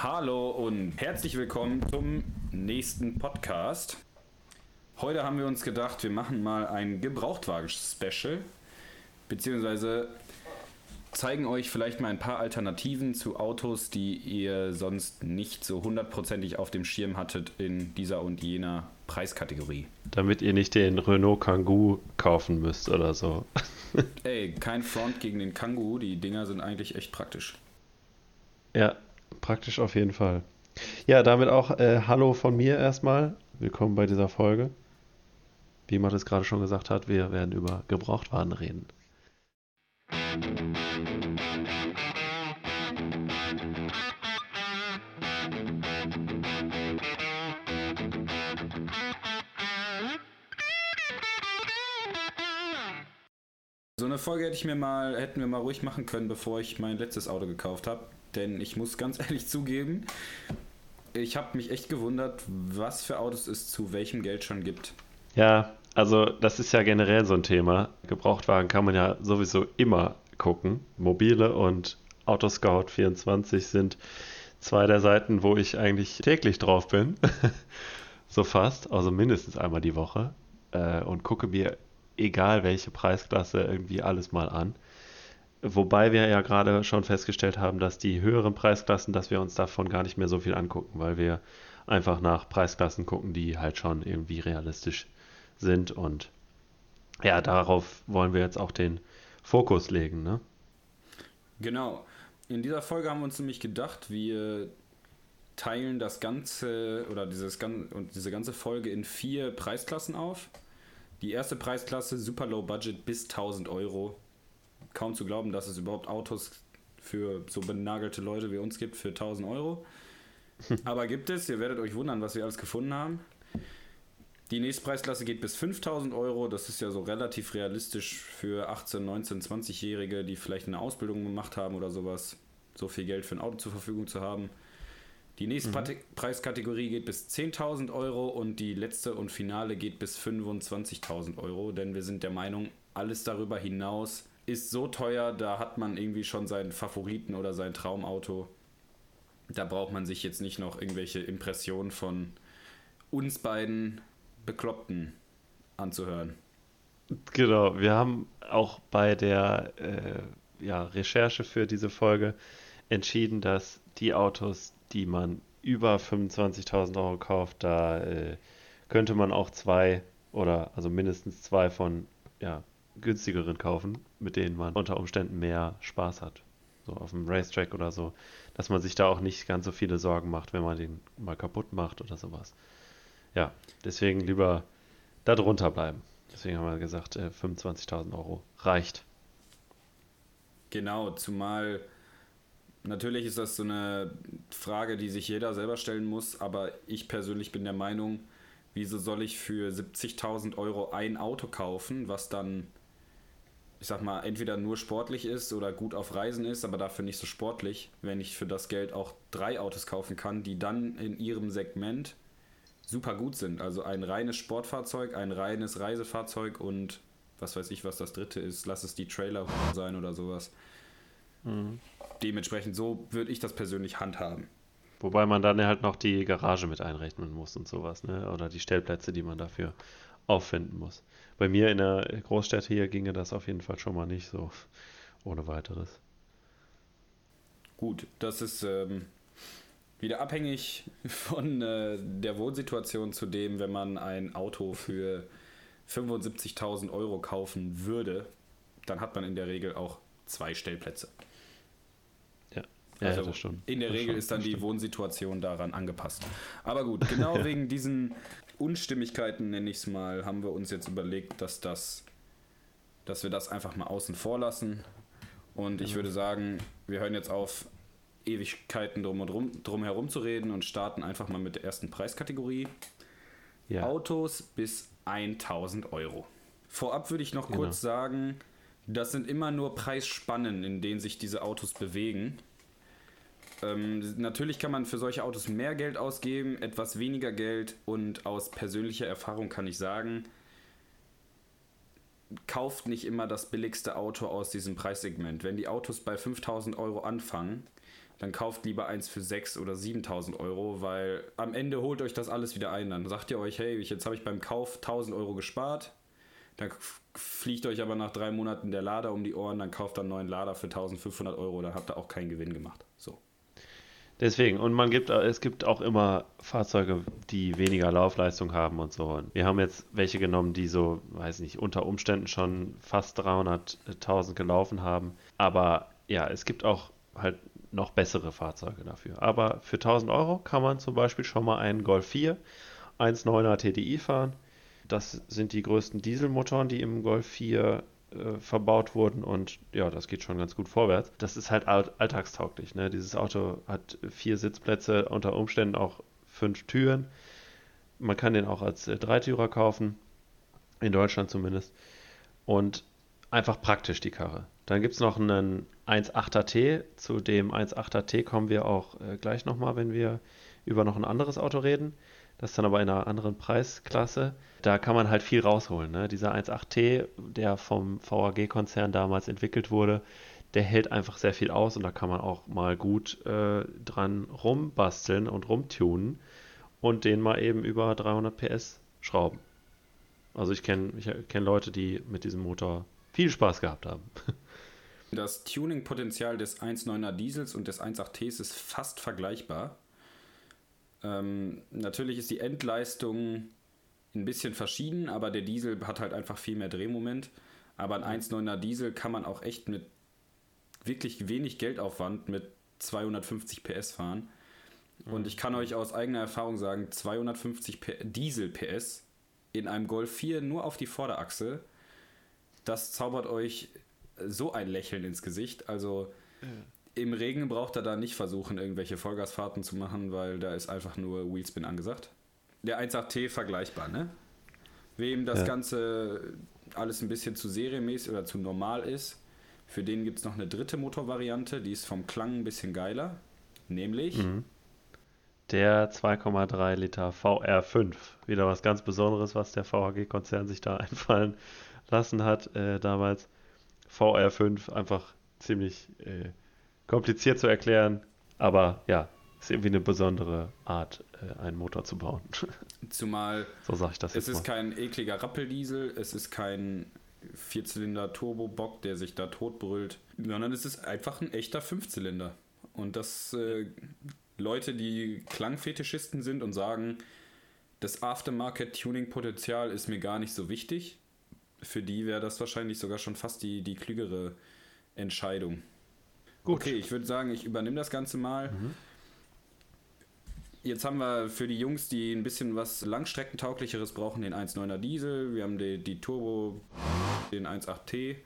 Hallo und herzlich willkommen zum nächsten Podcast. Heute haben wir uns gedacht, wir machen mal ein Gebrauchtwagen-Special, beziehungsweise zeigen euch vielleicht mal ein paar Alternativen zu Autos, die ihr sonst nicht so hundertprozentig auf dem Schirm hattet in dieser und jener Preiskategorie. Damit ihr nicht den Renault Kangoo kaufen müsst oder so. Ey, kein Front gegen den Kangoo, die Dinger sind eigentlich echt praktisch. Ja, praktisch auf jeden Fall. Ja, damit auch äh, Hallo von mir erstmal. Willkommen bei dieser Folge. Wie man es gerade schon gesagt hat, wir werden über Gebrauchtwagen reden. So eine Folge hätte ich mir mal, hätten wir mal ruhig machen können, bevor ich mein letztes Auto gekauft habe. Denn ich muss ganz ehrlich zugeben, ich habe mich echt gewundert, was für Autos es zu welchem Geld schon gibt. Ja, also das ist ja generell so ein Thema. Gebrauchtwagen kann man ja sowieso immer gucken. Mobile und Autoscout 24 sind zwei der Seiten, wo ich eigentlich täglich drauf bin. so fast, also mindestens einmal die Woche. Äh, und gucke mir, egal welche Preisklasse, irgendwie alles mal an. Wobei wir ja gerade schon festgestellt haben, dass die höheren Preisklassen, dass wir uns davon gar nicht mehr so viel angucken, weil wir einfach nach Preisklassen gucken, die halt schon irgendwie realistisch sind. Und ja, darauf wollen wir jetzt auch den Fokus legen, ne? Genau. In dieser Folge haben wir uns nämlich gedacht, wir teilen das ganze oder dieses diese ganze Folge in vier Preisklassen auf. Die erste Preisklasse super low budget bis 1000 Euro. Kaum zu glauben, dass es überhaupt Autos für so benagelte Leute wie uns gibt für 1000 Euro. Aber gibt es, ihr werdet euch wundern, was wir alles gefunden haben. Die nächste Preisklasse geht bis 5000 Euro. Das ist ja so relativ realistisch für 18, 19, 20-Jährige, die vielleicht eine Ausbildung gemacht haben oder sowas. So viel Geld für ein Auto zur Verfügung zu haben. Die nächste mhm. Preiskategorie geht bis 10.000 Euro und die letzte und finale geht bis 25.000 Euro, denn wir sind der Meinung, alles darüber hinaus ist so teuer, da hat man irgendwie schon seinen Favoriten oder sein Traumauto. Da braucht man sich jetzt nicht noch irgendwelche Impressionen von uns beiden Bekloppten anzuhören. Genau, wir haben auch bei der äh, ja, Recherche für diese Folge entschieden, dass die Autos, die man über 25.000 Euro kauft, da äh, könnte man auch zwei oder also mindestens zwei von ja, günstigeren kaufen, mit denen man unter Umständen mehr Spaß hat. So auf dem Racetrack oder so, dass man sich da auch nicht ganz so viele Sorgen macht, wenn man den mal kaputt macht oder sowas ja, deswegen lieber da drunter bleiben. Deswegen haben wir gesagt, äh, 25.000 Euro reicht. Genau, zumal natürlich ist das so eine Frage, die sich jeder selber stellen muss, aber ich persönlich bin der Meinung, wieso soll ich für 70.000 Euro ein Auto kaufen, was dann, ich sag mal, entweder nur sportlich ist oder gut auf Reisen ist, aber dafür nicht so sportlich, wenn ich für das Geld auch drei Autos kaufen kann, die dann in ihrem Segment super gut sind. Also ein reines Sportfahrzeug, ein reines Reisefahrzeug und was weiß ich, was das dritte ist. Lass es die Trailer sein oder sowas. Mhm. Dementsprechend so würde ich das persönlich handhaben. Wobei man dann halt noch die Garage mit einrechnen muss und sowas, ne? Oder die Stellplätze, die man dafür auffinden muss. Bei mir in der Großstadt hier ginge das auf jeden Fall schon mal nicht so ohne weiteres. Gut, das ist ähm, wieder abhängig von äh, der Wohnsituation zu dem, wenn man ein Auto für 75.000 Euro kaufen würde, dann hat man in der Regel auch zwei Stellplätze. Ja, ja, also ja stimmt. In der Regel schon, ist dann die stimmt. Wohnsituation daran angepasst. Aber gut, genau wegen diesen Unstimmigkeiten, nenne ich es mal, haben wir uns jetzt überlegt, dass das, dass wir das einfach mal außen vor lassen. Und ich würde sagen, wir hören jetzt auf, Ewigkeiten drum und drum, drum herum zu reden und starten einfach mal mit der ersten Preiskategorie. Ja. Autos bis 1000 Euro. Vorab würde ich noch genau. kurz sagen, das sind immer nur Preisspannen, in denen sich diese Autos bewegen. Ähm, natürlich kann man für solche Autos mehr Geld ausgeben, etwas weniger Geld und aus persönlicher Erfahrung kann ich sagen, kauft nicht immer das billigste Auto aus diesem Preissegment. Wenn die Autos bei 5000 Euro anfangen, dann kauft lieber eins für 6.000 oder 7.000 Euro, weil am Ende holt euch das alles wieder ein. Dann sagt ihr euch, hey, jetzt habe ich beim Kauf 1.000 Euro gespart. Dann fliegt euch aber nach drei Monaten der Lader um die Ohren, dann kauft ihr einen neuen Lader für 1.500 Euro, dann habt ihr auch keinen Gewinn gemacht. Deswegen, und man gibt, es gibt auch immer Fahrzeuge, die weniger Laufleistung haben und so. Und wir haben jetzt welche genommen, die so, weiß nicht, unter Umständen schon fast 300.000 gelaufen haben. Aber ja, es gibt auch halt noch bessere Fahrzeuge dafür. Aber für 1000 Euro kann man zum Beispiel schon mal einen Golf 4 1.9er TDI fahren. Das sind die größten Dieselmotoren, die im Golf 4 äh, verbaut wurden und ja, das geht schon ganz gut vorwärts. Das ist halt all alltagstauglich. Ne? Dieses Auto hat vier Sitzplätze, unter Umständen auch fünf Türen. Man kann den auch als äh, Dreitürer kaufen, in Deutschland zumindest. Und einfach praktisch die Karre. Dann gibt es noch einen 1.8er T. Zu dem 1.8er T kommen wir auch äh, gleich nochmal, wenn wir über noch ein anderes Auto reden. Das ist dann aber in einer anderen Preisklasse. Da kann man halt viel rausholen. Ne? Dieser 1.8T, der vom VAG-Konzern damals entwickelt wurde, der hält einfach sehr viel aus und da kann man auch mal gut äh, dran rumbasteln und rumtunen und den mal eben über 300 PS schrauben. Also ich kenne ich kenn Leute, die mit diesem Motor viel Spaß gehabt haben. Das Tuning-Potenzial des 1.9er Diesels und des 1.8Ts ist fast vergleichbar. Ähm, natürlich ist die Endleistung ein bisschen verschieden, aber der Diesel hat halt einfach viel mehr Drehmoment. Aber ein 1.9er Diesel kann man auch echt mit wirklich wenig Geldaufwand mit 250 PS fahren. Und ich kann euch aus eigener Erfahrung sagen, 250 P Diesel PS in einem Golf 4 nur auf die Vorderachse, das zaubert euch so ein Lächeln ins Gesicht. Also im Regen braucht er da nicht versuchen, irgendwelche Vollgasfahrten zu machen, weil da ist einfach nur Wheelspin angesagt. Der 1.8T vergleichbar, ne? Wem das ja. Ganze alles ein bisschen zu serienmäßig oder zu normal ist, für den gibt es noch eine dritte Motorvariante, die ist vom Klang ein bisschen geiler. Nämlich mhm. der 2,3 Liter VR5. Wieder was ganz Besonderes, was der VHG-Konzern sich da einfallen lassen hat äh, damals. VR5 einfach ziemlich äh, kompliziert zu erklären, aber ja, ist irgendwie eine besondere Art, äh, einen Motor zu bauen. Zumal so sage ich das es ist mal. kein ekliger Rappeldiesel, es ist kein Vierzylinder Turbo-Bock, der sich da totbrüllt, sondern es ist einfach ein echter Fünfzylinder. Und das äh, Leute, die Klangfetischisten sind und sagen, das Aftermarket-Tuning-Potenzial ist mir gar nicht so wichtig, für die wäre das wahrscheinlich sogar schon fast die, die klügere Entscheidung. Gut. Okay, ich würde sagen, ich übernehme das Ganze mal. Mhm. Jetzt haben wir für die Jungs, die ein bisschen was Langstreckentauglicheres brauchen, den 1.9er Diesel. Wir haben die, die Turbo, den 1.8T.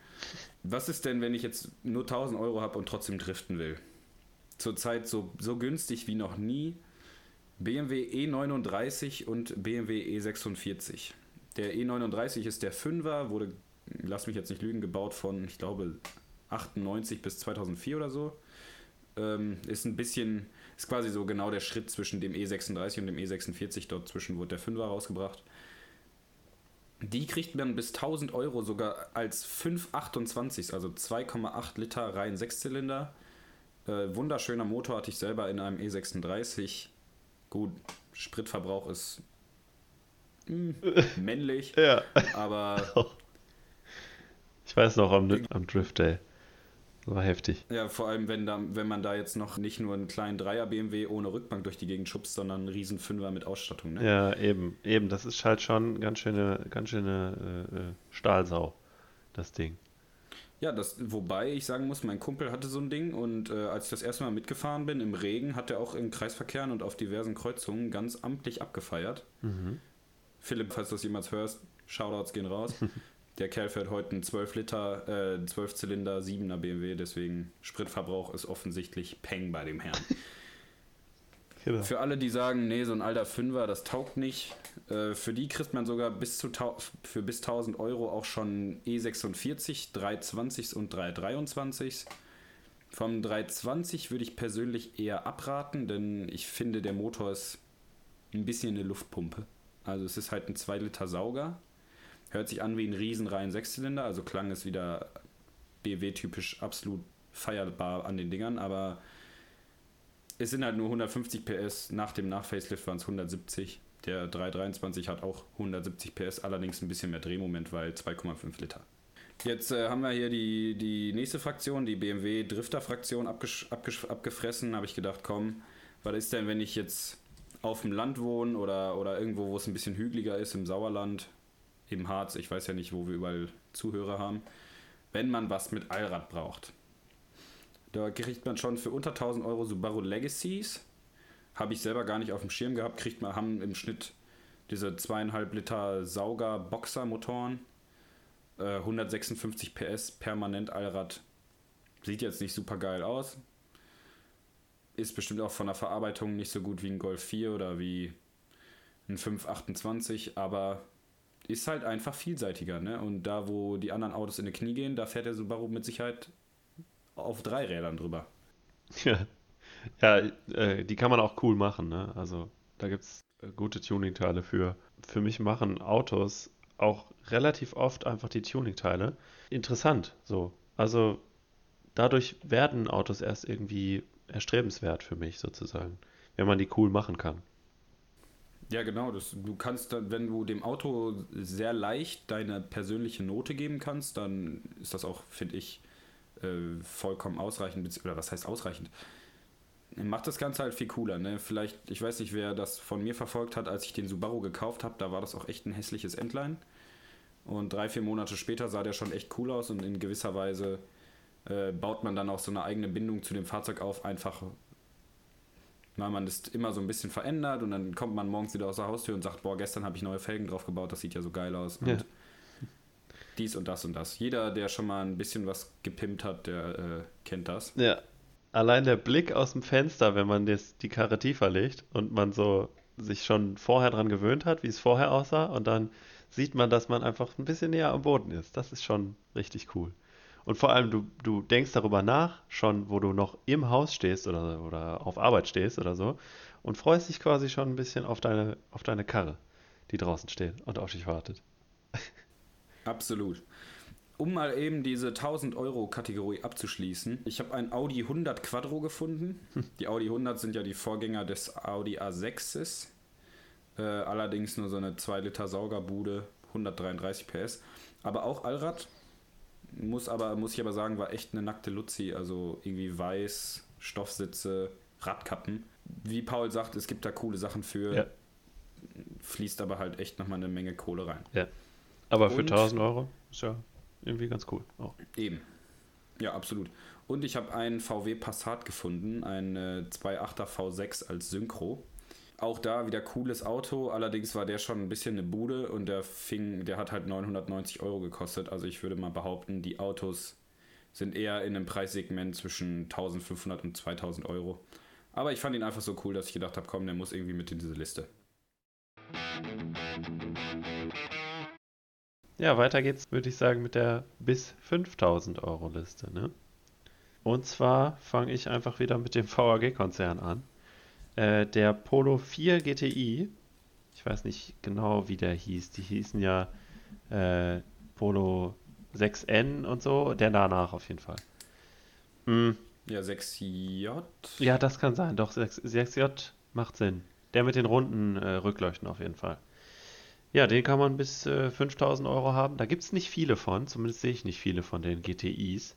Was ist denn, wenn ich jetzt nur 1000 Euro habe und trotzdem driften will? Zurzeit so, so günstig wie noch nie. BMW E39 und BMW E46. Der E39 ist der 5er, wurde, lass mich jetzt nicht lügen, gebaut von, ich glaube, 98 bis 2004 oder so. Ähm, ist ein bisschen, ist quasi so genau der Schritt zwischen dem E36 und dem E46. Dort zwischen wurde der 5er rausgebracht. Die kriegt man bis 1000 Euro sogar als 528, also 2,8 Liter rein Sechszylinder. Äh, wunderschöner Motor hatte ich selber in einem E36. Gut, Spritverbrauch ist mh, hm, männlich, ja. aber. Ich weiß noch am, am Drift Day. War heftig. Ja, vor allem, wenn, da, wenn man da jetzt noch nicht nur einen kleinen Dreier BMW ohne Rückbank durch die Gegend schubst, sondern einen riesen Fünfer mit Ausstattung. Ne? Ja, eben. Eben, das ist halt schon ganz schöne, ganz schöne äh, äh, Stahlsau, das Ding. Ja, das, wobei ich sagen muss, mein Kumpel hatte so ein Ding und äh, als ich das erste Mal mitgefahren bin im Regen, hat er auch in Kreisverkehren und auf diversen Kreuzungen ganz amtlich abgefeiert. Mhm. Philipp, falls du das jemals hörst, Shoutouts gehen raus. Der Kerl fährt heute einen 12 Liter, äh, 12 Zylinder 7er BMW, deswegen Spritverbrauch ist offensichtlich Peng bei dem Herrn. Genau. Für alle, die sagen, nee, so ein alter Fünfer, das taugt nicht, äh, für die kriegt man sogar bis zu für bis 1000 Euro auch schon E46, 320 und 323. Vom 320 würde ich persönlich eher abraten, denn ich finde, der Motor ist ein bisschen eine Luftpumpe. Also es ist halt ein 2 Liter Sauger Hört sich an wie ein Riesenreihen Sechszylinder, also klang es wieder BW-typisch absolut feierbar an den Dingern, aber es sind halt nur 150 PS. Nach dem Nach-Facelift waren es 170. Der 323 hat auch 170 PS, allerdings ein bisschen mehr Drehmoment, weil 2,5 Liter. Jetzt äh, haben wir hier die, die nächste Fraktion, die BMW Drifter-Fraktion abgefressen. Habe ich gedacht, komm, was ist denn, wenn ich jetzt auf dem Land wohne oder, oder irgendwo, wo es ein bisschen hügeliger ist, im Sauerland, im Harz, ich weiß ja nicht, wo wir überall Zuhörer haben, wenn man was mit Allrad braucht. Da kriegt man schon für unter 1000 Euro Subaru Legacies. Habe ich selber gar nicht auf dem Schirm gehabt. Kriegt man, haben im Schnitt diese zweieinhalb Liter Sauger Boxer Motoren. Äh, 156 PS, permanent Allrad. Sieht jetzt nicht super geil aus. Ist bestimmt auch von der Verarbeitung nicht so gut wie ein Golf 4 oder wie ein 528, aber ist halt einfach vielseitiger. Ne? Und da, wo die anderen Autos in die Knie gehen, da fährt der Subaru mit Sicherheit auf drei Rädern drüber. Ja, ja äh, die kann man auch cool machen. Ne? Also da gibt es äh, gute Tuningteile für. Für mich machen Autos auch relativ oft einfach die Tuningteile interessant. So, also dadurch werden Autos erst irgendwie erstrebenswert für mich sozusagen, wenn man die cool machen kann. Ja, genau. Das, du kannst dann, wenn du dem Auto sehr leicht deine persönliche Note geben kannst, dann ist das auch, finde ich, äh, vollkommen ausreichend. Oder was heißt ausreichend? Macht das Ganze halt viel cooler. Ne? Vielleicht, ich weiß nicht, wer das von mir verfolgt hat, als ich den Subaru gekauft habe, da war das auch echt ein hässliches Endline. Und drei, vier Monate später sah der schon echt cool aus und in gewisser Weise äh, baut man dann auch so eine eigene Bindung zu dem Fahrzeug auf, einfach weil man das immer so ein bisschen verändert und dann kommt man morgens wieder aus der Haustür und sagt, boah, gestern habe ich neue Felgen drauf gebaut, das sieht ja so geil aus. Ja. Und dies und das und das. Jeder, der schon mal ein bisschen was gepimpt hat, der äh, kennt das. Ja. Allein der Blick aus dem Fenster, wenn man das, die Karre tiefer legt und man so sich schon vorher dran gewöhnt hat, wie es vorher aussah, und dann sieht man, dass man einfach ein bisschen näher am Boden ist. Das ist schon richtig cool. Und vor allem, du, du denkst darüber nach, schon wo du noch im Haus stehst oder, oder auf Arbeit stehst oder so, und freust dich quasi schon ein bisschen auf deine, auf deine Karre, die draußen steht und auf dich wartet. Absolut. Um mal eben diese 1000 Euro Kategorie abzuschließen, ich habe ein Audi 100 Quattro gefunden. Hm. Die Audi 100 sind ja die Vorgänger des Audi A6s. Äh, allerdings nur so eine 2 Liter Saugerbude, 133 PS. Aber auch Allrad, muss aber, muss ich aber sagen, war echt eine nackte Luzi. Also irgendwie weiß, Stoffsitze, Radkappen. Wie Paul sagt, es gibt da coole Sachen für. Ja. Fließt aber halt echt nochmal eine Menge Kohle rein. Ja. Aber für Und, 1000 Euro ist ja irgendwie ganz cool. Auch. Eben. Ja, absolut. Und ich habe einen VW Passat gefunden, einen 2.8er V6 als Synchro. Auch da wieder cooles Auto, allerdings war der schon ein bisschen eine Bude und der fing, der hat halt 990 Euro gekostet. Also ich würde mal behaupten, die Autos sind eher in einem Preissegment zwischen 1500 und 2000 Euro. Aber ich fand ihn einfach so cool, dass ich gedacht habe, komm, der muss irgendwie mit in diese Liste. Ja, weiter geht's, würde ich sagen, mit der bis 5000 Euro Liste. Ne? Und zwar fange ich einfach wieder mit dem VAG-Konzern an. Äh, der Polo 4 GTI, ich weiß nicht genau, wie der hieß. Die hießen ja äh, Polo 6N und so, der danach auf jeden Fall. Mhm. Ja, 6J? Ja, das kann sein. Doch, 6, 6J macht Sinn. Der mit den runden äh, Rückleuchten auf jeden Fall. Ja, den kann man bis äh, 5000 Euro haben. Da gibt es nicht viele von, zumindest sehe ich nicht viele von den GTIs.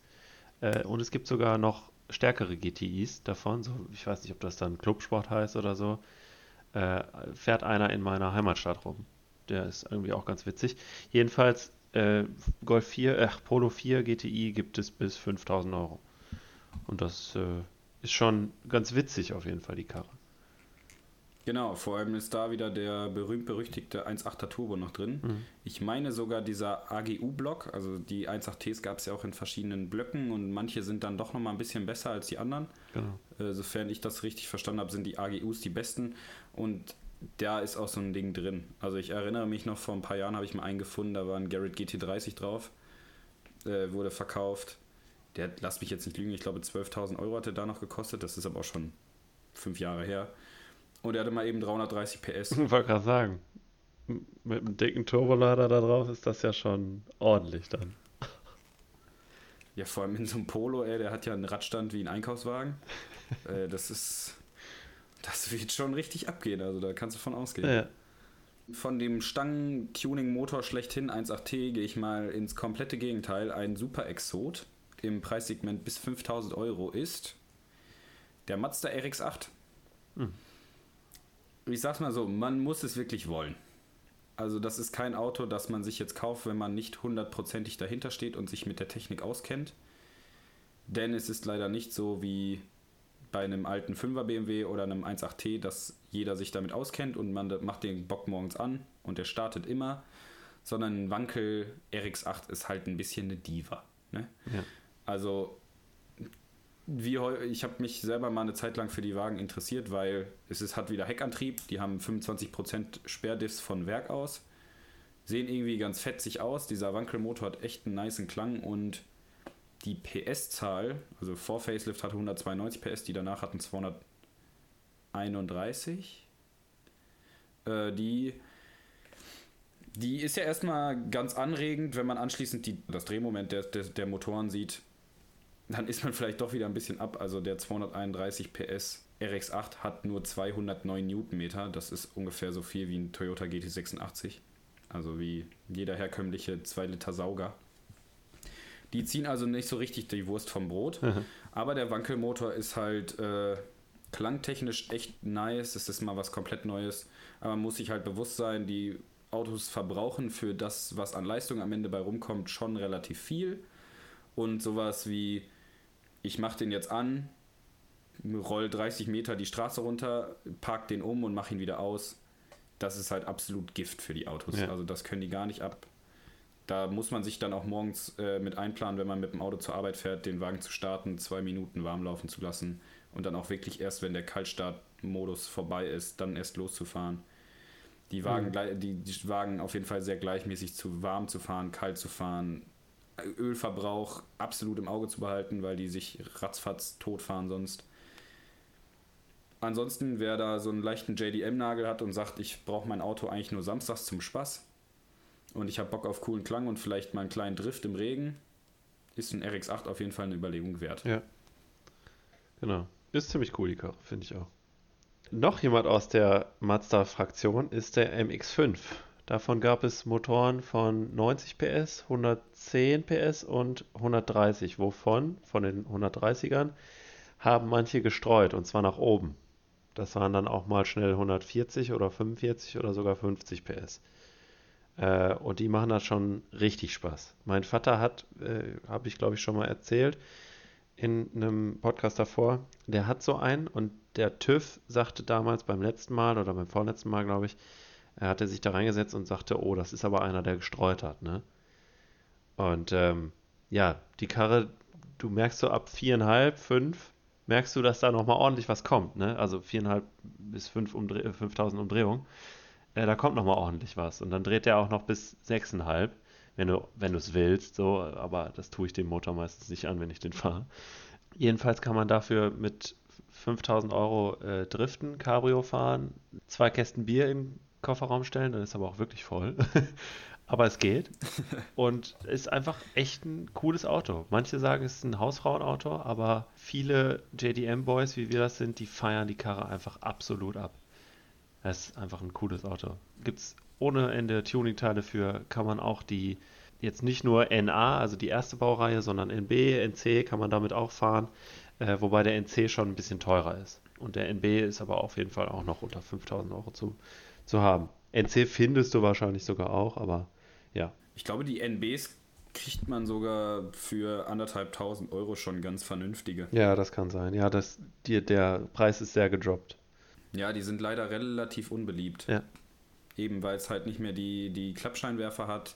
Äh, und es gibt sogar noch stärkere GTIs davon, so, ich weiß nicht, ob das dann Clubsport heißt oder so, äh, fährt einer in meiner Heimatstadt rum. Der ist irgendwie auch ganz witzig. Jedenfalls, äh, Golf 4, äh, Polo 4 GTI gibt es bis 5000 Euro. Und das äh, ist schon ganz witzig auf jeden Fall, die Karre. Genau, vor allem ist da wieder der berühmt-berüchtigte 1.8er Turbo noch drin. Mhm. Ich meine sogar dieser AGU-Block, also die 1.8Ts gab es ja auch in verschiedenen Blöcken und manche sind dann doch nochmal ein bisschen besser als die anderen. Genau. Äh, sofern ich das richtig verstanden habe, sind die AGUs die besten und da ist auch so ein Ding drin. Also ich erinnere mich noch, vor ein paar Jahren habe ich mal einen gefunden, da war ein Garrett GT30 drauf, äh, wurde verkauft. Der, lasst mich jetzt nicht lügen, ich glaube 12.000 Euro hat er da noch gekostet, das ist aber auch schon fünf Jahre her. Und er hatte mal eben 330 PS. Ich wollte gerade sagen, mit einem dicken Turbolader da drauf ist das ja schon ordentlich dann. Ja, vor allem in so einem Polo, ey, der hat ja einen Radstand wie ein Einkaufswagen. äh, das ist das wird schon richtig abgehen. Also da kannst du von ausgehen. Ja. Von dem Stangen-Tuning-Motor schlechthin 1.8T gehe ich mal ins komplette Gegenteil. Ein Super Exot im Preissegment bis 5000 Euro ist der Mazda RX-8. Hm. Ich sag's mal so, man muss es wirklich wollen. Also das ist kein Auto, das man sich jetzt kauft, wenn man nicht hundertprozentig dahinter steht und sich mit der Technik auskennt. Denn es ist leider nicht so wie bei einem alten 5er BMW oder einem 1.8T, dass jeder sich damit auskennt und man macht den Bock morgens an und der startet immer, sondern ein Wankel RX8 ist halt ein bisschen eine Diva. Ne? Ja. Also wie ich habe mich selber mal eine Zeit lang für die Wagen interessiert, weil es ist, hat wieder Heckantrieb, die haben 25% Sperrdiffs von Werk aus, sehen irgendwie ganz fetzig aus, dieser Wankelmotor hat echt einen niceen Klang und die PS-Zahl, also vor Facelift hatte 192 PS, die danach hatten 231. Äh, die, die ist ja erstmal ganz anregend, wenn man anschließend die, das Drehmoment der, der, der Motoren sieht dann ist man vielleicht doch wieder ein bisschen ab. Also der 231 PS RX8 hat nur 209 Newtonmeter. Das ist ungefähr so viel wie ein Toyota GT86. Also wie jeder herkömmliche 2 Liter Sauger. Die ziehen also nicht so richtig die Wurst vom Brot. Mhm. Aber der Wankelmotor ist halt äh, klangtechnisch echt nice. Es ist mal was komplett Neues. Aber man muss sich halt bewusst sein, die Autos verbrauchen für das, was an Leistung am Ende bei rumkommt, schon relativ viel. Und sowas wie ich mache den jetzt an, roll 30 Meter die Straße runter, park den um und mache ihn wieder aus. Das ist halt absolut Gift für die Autos. Ja. Also das können die gar nicht ab. Da muss man sich dann auch morgens äh, mit einplanen, wenn man mit dem Auto zur Arbeit fährt, den Wagen zu starten, zwei Minuten warm laufen zu lassen und dann auch wirklich erst, wenn der Kaltstartmodus vorbei ist, dann erst loszufahren. Die Wagen, Mhm. die, die Wagen auf jeden Fall sehr gleichmäßig zu warm zu fahren, kalt zu fahren, Ölverbrauch absolut im Auge zu behalten, weil die sich ratzfatz totfahren sonst. Ansonsten, wer da so einen leichten JDM-Nagel hat und sagt, ich brauche mein Auto eigentlich nur samstags zum Spaß und ich habe Bock auf coolen Klang und vielleicht mal einen kleinen Drift im Regen, ist ein RX8 auf jeden Fall eine Überlegung wert. Ja. Genau. Ist ziemlich cool, die Karre, finde ich auch. Noch jemand aus der Mazda-Fraktion ist der MX5. Davon gab es Motoren von 90 PS, 110 PS und 130, wovon von den 130ern haben manche gestreut und zwar nach oben. Das waren dann auch mal schnell 140 oder 45 oder sogar 50 PS. Äh, und die machen das schon richtig Spaß. Mein Vater hat, äh, habe ich glaube ich schon mal erzählt, in einem Podcast davor, der hat so einen und der TÜV sagte damals beim letzten Mal oder beim vorletzten Mal, glaube ich, er hatte sich da reingesetzt und sagte, oh, das ist aber einer, der gestreut hat, ne? Und ähm, ja, die Karre, du merkst so ab viereinhalb, fünf, merkst du, dass da nochmal ordentlich was kommt, ne? Also viereinhalb bis fünf Umdreh 5000 Umdrehungen, äh, da kommt nochmal ordentlich was. Und dann dreht er auch noch bis sechseinhalb, wenn du wenn du es willst, so, aber das tue ich dem Motor meistens nicht an, wenn ich den fahre. Jedenfalls kann man dafür mit 5000 Euro äh, driften, Cabrio fahren, zwei Kästen Bier im Kofferraum stellen, dann ist aber auch wirklich voll. aber es geht. Und ist einfach echt ein cooles Auto. Manche sagen, es ist ein Hausfrauenauto, aber viele JDM-Boys, wie wir das sind, die feiern die Karre einfach absolut ab. Es ist einfach ein cooles Auto. Gibt es ohne Ende Tuning-Teile für, kann man auch die, jetzt nicht nur NA, also die erste Baureihe, sondern NB, NC kann man damit auch fahren, äh, wobei der NC schon ein bisschen teurer ist. Und der NB ist aber auf jeden Fall auch noch unter 5000 Euro zu, zu haben. NC findest du wahrscheinlich sogar auch, aber ja. Ich glaube, die NBs kriegt man sogar für anderthalb tausend Euro schon ganz vernünftige. Ja, das kann sein. Ja, das, die, der Preis ist sehr gedroppt. Ja, die sind leider relativ unbeliebt. Ja. Eben weil es halt nicht mehr die, die Klappscheinwerfer hat.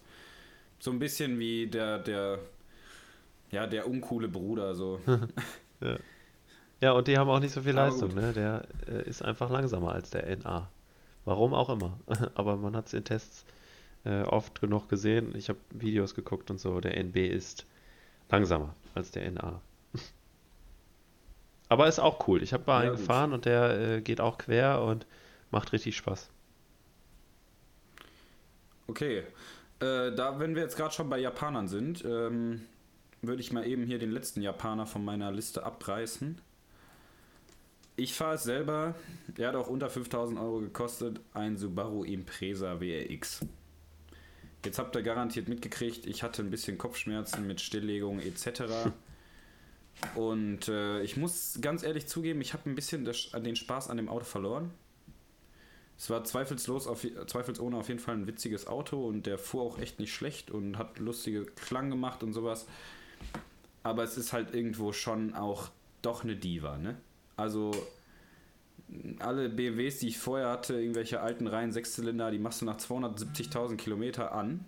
So ein bisschen wie der, der, ja, der uncoole Bruder, so. ja. ja, und die haben auch nicht so viel Aber Leistung, gut. ne? Der äh, ist einfach langsamer als der NA. Warum auch immer. Aber man hat es in Tests äh, oft genug gesehen. Ich habe Videos geguckt und so. Der NB ist langsamer als der NA. Aber ist auch cool. Ich habe mal Ja, einen gefahren und der äh, geht auch quer und macht richtig Spaß. Okay. Äh, da, wenn wir jetzt gerade schon bei Japanern sind, ähm, würde ich mal eben hier den letzten Japaner von meiner Liste abreißen. Ich fahre es selber. Er hat auch unter 5000 Euro gekostet. Ein Subaru Impreza WRX. Jetzt habt ihr garantiert mitgekriegt, ich hatte ein bisschen Kopfschmerzen mit Stilllegung etc. Und äh, ich muss ganz ehrlich zugeben, ich habe ein bisschen das, den Spaß an dem Auto verloren. Es war zweifellos auf, zweifelsohne auf jeden Fall ein witziges Auto und der fuhr auch echt nicht schlecht und hat lustige Klang gemacht und sowas. Aber es ist halt irgendwo schon auch doch eine Diva, ne? Also alle BMWs, die ich vorher hatte, irgendwelche alten Reihen Sechszylinder, die machst du nach 270.000 Kilometer an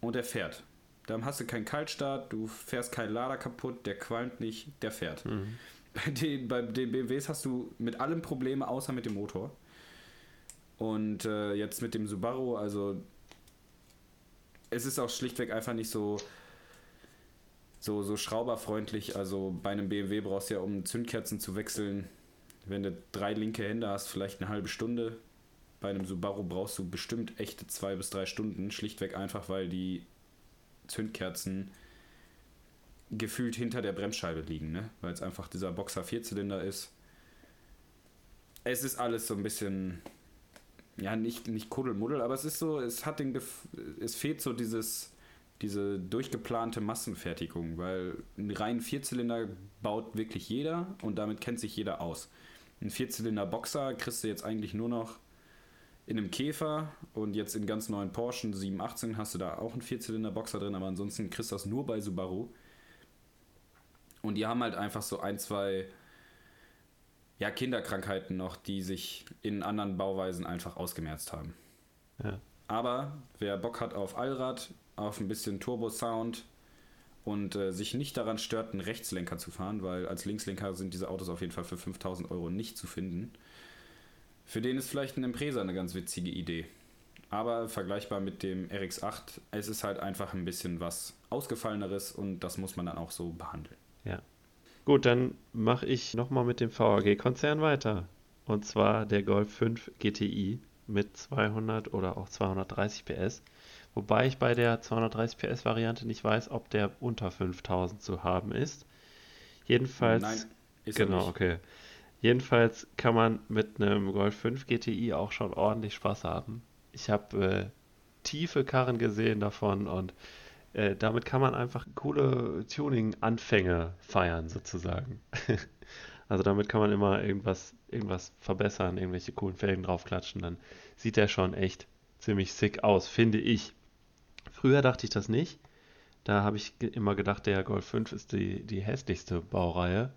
und der fährt. Dann hast du keinen Kaltstart, du fährst keinen Lader kaputt, der qualmt nicht, der fährt. Mhm. Bei, den, bei den BMWs hast du mit allem Probleme, außer mit dem Motor. Und äh, jetzt mit dem Subaru, also es ist auch schlichtweg einfach nicht so, so, so schrauberfreundlich. Also bei einem BMW brauchst du ja, um Zündkerzen zu wechseln, wenn du drei linke Hände hast, vielleicht eine halbe Stunde. Bei einem Subaru brauchst du bestimmt echte zwei bis drei Stunden, schlichtweg einfach, weil die Zündkerzen gefühlt hinter der Bremsscheibe liegen, ne? weil es einfach dieser Boxer Vierzylinder ist. Es ist alles so ein bisschen ja, nicht, nicht Kuddelmuddel, aber es ist so, es hat den, Gef es fehlt so dieses, diese durchgeplante Massenfertigung, weil einen reinen Vierzylinder baut wirklich jeder und damit kennt sich jeder aus. Ein Vierzylinder-Boxer kriegst du jetzt eigentlich nur noch in einem Käfer und jetzt in ganz neuen Porsche 718 hast du da auch einen Vierzylinder-Boxer drin, aber ansonsten kriegst du das nur bei Subaru. Und die haben halt einfach so ein, zwei ja, Kinderkrankheiten noch, die sich in anderen Bauweisen einfach ausgemerzt haben. Ja. Aber wer Bock hat auf Allrad, auf ein bisschen Turbo-Sound und äh, sich nicht daran stört, einen Rechtslenker zu fahren, weil als Linkslenker sind diese Autos auf jeden Fall für 5000 Euro nicht zu finden. Für den ist vielleicht ein Impresa eine ganz witzige Idee. Aber vergleichbar mit dem RX8, es ist halt einfach ein bisschen was Ausgefalleneres und das muss man dann auch so behandeln. Ja. Gut, dann mache ich nochmal mit dem VAG-Konzern weiter. Und zwar der Golf 5 GTI mit 200 oder auch 230 PS. Wobei ich bei der 230 PS Variante nicht weiß, ob der unter 5000 zu haben ist. Jedenfalls. Nein, ist genau, okay. Jedenfalls kann man mit einem Golf 5 GTI auch schon ordentlich Spaß haben. Ich habe äh, tiefe Karren gesehen davon und äh, damit kann man einfach coole Tuning-Anfänge feiern, sozusagen. also damit kann man immer irgendwas, irgendwas verbessern, irgendwelche coolen Felgen draufklatschen, dann sieht der schon echt ziemlich sick aus, finde ich. Früher dachte ich das nicht. Da habe ich immer gedacht, der Golf 5 ist die, die hässlichste Baureihe.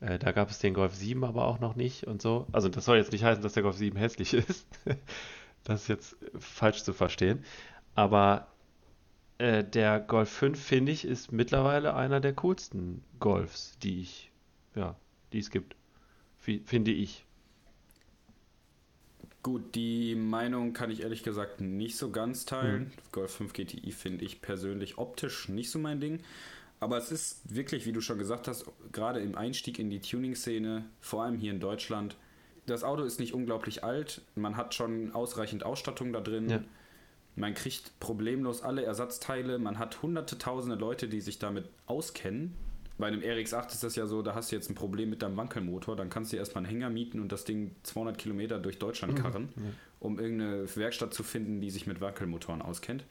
Äh, da gab es den Golf 7 aber auch noch nicht und so. Also das soll jetzt nicht heißen, dass der Golf 7 hässlich ist. das ist jetzt falsch zu verstehen. Aber äh, der Golf 5, finde ich, ist mittlerweile einer der coolsten Golfs, die ich, ja, die es gibt. Finde ich. Gut, die Meinung kann ich ehrlich gesagt nicht so ganz teilen. Mhm. Golf 5 GTI finde ich persönlich optisch nicht so mein Ding. Aber es ist wirklich, wie du schon gesagt hast, gerade im Einstieg in die Tuning-Szene, vor allem hier in Deutschland, das Auto ist nicht unglaublich alt. Man hat schon ausreichend Ausstattung da drin. Ja. Man kriegt problemlos alle Ersatzteile. Man hat hunderte, tausende Leute, die sich damit auskennen. Bei einem RX8 ist das ja so, da hast du jetzt ein Problem mit deinem Wankelmotor, dann kannst du erstmal einen Hänger mieten und das Ding 200 Kilometer durch Deutschland mhm. karren, mhm. um irgendeine Werkstatt zu finden, die sich mit Wankelmotoren auskennt.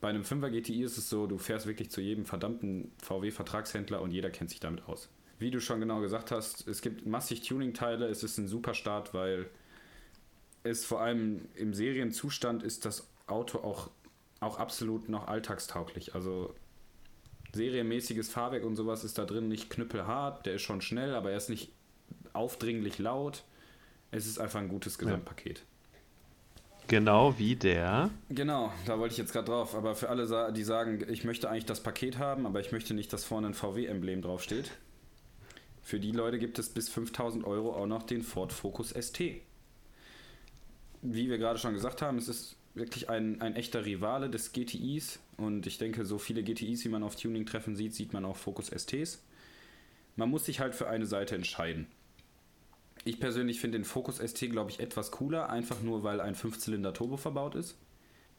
Bei einem 5er GTI ist es so, du fährst wirklich zu jedem verdammten VW-Vertragshändler und jeder kennt sich damit aus. Wie du schon genau gesagt hast, es gibt massig Tuning-Teile, es ist ein super Start, weil es vor allem im Serienzustand ist das Auto auch, auch absolut noch alltagstauglich. Also serienmäßiges Fahrwerk und sowas ist da drin nicht knüppelhart, der ist schon schnell, aber er ist nicht aufdringlich laut. Es ist einfach ein gutes Gesamtpaket. Ja. Genau wie der. Genau, da wollte ich jetzt gerade drauf. Aber für alle, die sagen, ich möchte eigentlich das Paket haben, aber ich möchte nicht, dass vorne ein VW-Emblem draufsteht. Für die Leute gibt es bis 5000 Euro auch noch den Ford Focus ST. Wie wir gerade schon gesagt haben, es ist wirklich ein, ein echter Rivale des GTIs. Und ich denke, so viele GTIs, wie man auf Tuning-Treffen sieht, sieht man auch Focus STs. Man muss sich halt für eine Seite entscheiden. Ich persönlich finde den Focus ST, glaube ich, etwas cooler, einfach nur weil ein 5-Zylinder-Turbo verbaut ist.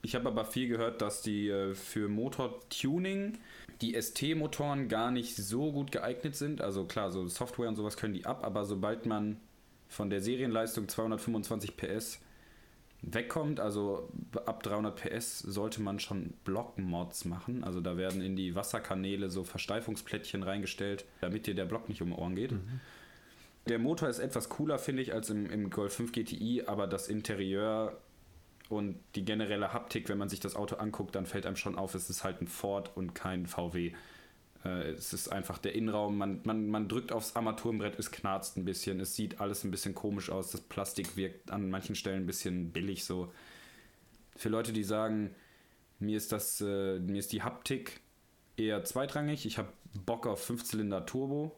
Ich habe aber viel gehört, dass die äh, für Motortuning die ST-Motoren gar nicht so gut geeignet sind. Also klar, so Software und sowas können die ab, aber sobald man von der Serienleistung 225 PS wegkommt, also ab 300 PS sollte man schon Blockmods machen. Also da werden in die Wasserkanäle so Versteifungsplättchen reingestellt, damit dir der Block nicht um die Ohren geht. Mhm. Der Motor ist etwas cooler, finde ich, als im, im Golf 5 GTI, aber das Interieur und die generelle Haptik, wenn man sich das Auto anguckt, dann fällt einem schon auf, es ist halt ein Ford und kein VW. Äh, es ist einfach der Innenraum, man, man, man drückt aufs Armaturenbrett, es knarzt ein bisschen, es sieht alles ein bisschen komisch aus, das Plastik wirkt an manchen Stellen ein bisschen billig so. Für Leute, die sagen, mir ist das, äh, mir ist die Haptik eher zweitrangig, ich habe Bock auf 5-Zylinder Turbo,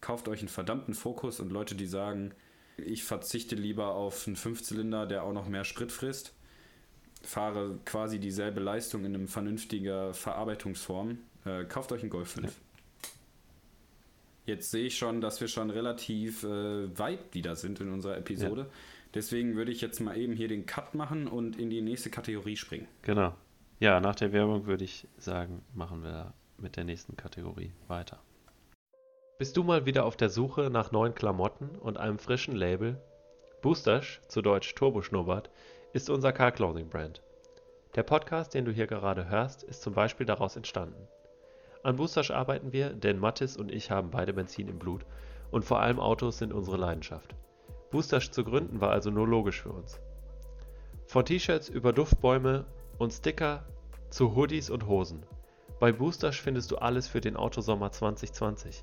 kauft euch einen verdammten Fokus. Und Leute, die sagen, ich verzichte lieber auf einen Fünfzylinder, der auch noch mehr Sprit frisst, fahre quasi dieselbe Leistung in einem vernünftiger Verarbeitungsform. Äh, kauft euch einen Golf 5. Ja. Jetzt sehe ich schon, dass wir schon relativ äh, weit wieder sind in unserer Episode. Ja. Deswegen würde ich jetzt mal eben hier den Cut machen und in die nächste Kategorie springen. Genau. Ja, nach der Werbung würde ich sagen, machen wir mit der nächsten Kategorie weiter. Bist du mal wieder auf der Suche nach neuen Klamotten und einem frischen Label? Boostash, zu Deutsch Turbo Schnurrbart, ist unser Car Clothing Brand. Der Podcast, den du hier gerade hörst, ist zum Beispiel daraus entstanden. An Boostash arbeiten wir, denn Mattis und ich haben beide Benzin im Blut und vor allem Autos sind unsere Leidenschaft. Boostash zu gründen war also nur logisch für uns. Von T-Shirts über Duftbäume und Sticker zu Hoodies und Hosen. Bei Boostash findest du alles für den Autosommer 2020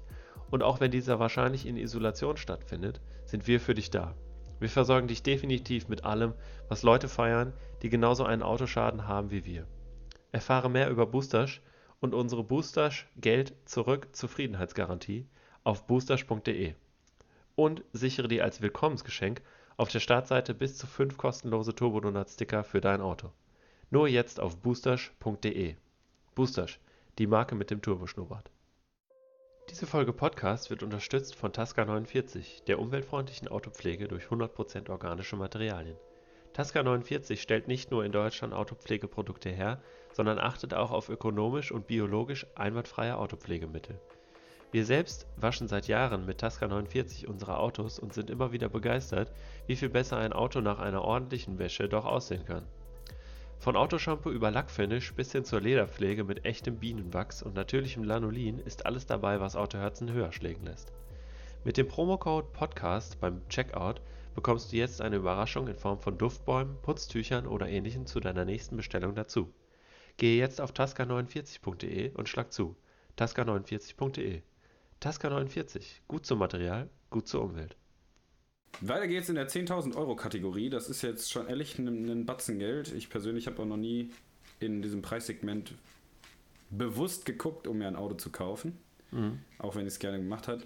und auch wenn dieser wahrscheinlich in Isolation stattfindet, sind wir für dich da. Wir versorgen dich definitiv mit allem, was Leute feiern, die genauso einen Autoschaden haben wie wir. Erfahre mehr über Boostash und unsere Boostash Geld zurück Zufriedenheitsgarantie auf boostash.de und sichere dir als Willkommensgeschenk auf der Startseite bis zu 5 kostenlose Turbodonut-Sticker für dein Auto. Nur jetzt auf boostash.de. Boostash, die Marke mit dem Turboschnurrbart. Diese Folge Podcast wird unterstützt von Tasca 49, der umweltfreundlichen Autopflege durch 100% organische Materialien. Tasca 49 stellt nicht nur in Deutschland Autopflegeprodukte her, sondern achtet auch auf ökonomisch und biologisch einwandfreie Autopflegemittel. Wir selbst waschen seit Jahren mit Tasca 49 unsere Autos und sind immer wieder begeistert, wie viel besser ein Auto nach einer ordentlichen Wäsche doch aussehen kann. Von Autoshampoo über Lackfinish bis hin zur Lederpflege mit echtem Bienenwachs und natürlichem Lanolin ist alles dabei, was Autoherzen höher schlägen lässt. Mit dem Promocode PODCAST beim Checkout bekommst du jetzt eine Überraschung in Form von Duftbäumen, Putztüchern oder ähnlichem zu deiner nächsten Bestellung dazu. Gehe jetzt auf tasca49.de und schlag zu. tasca49.de. Tasca 49, gut zum Material, gut zur Umwelt. Weiter geht's in der 10.000 Euro Kategorie. Das ist jetzt schon ehrlich ein, ein Batzen Geld. Ich persönlich habe auch noch nie in diesem Preissegment bewusst geguckt, um mir ein Auto zu kaufen. Mhm. Auch wenn ich es gerne gemacht habe.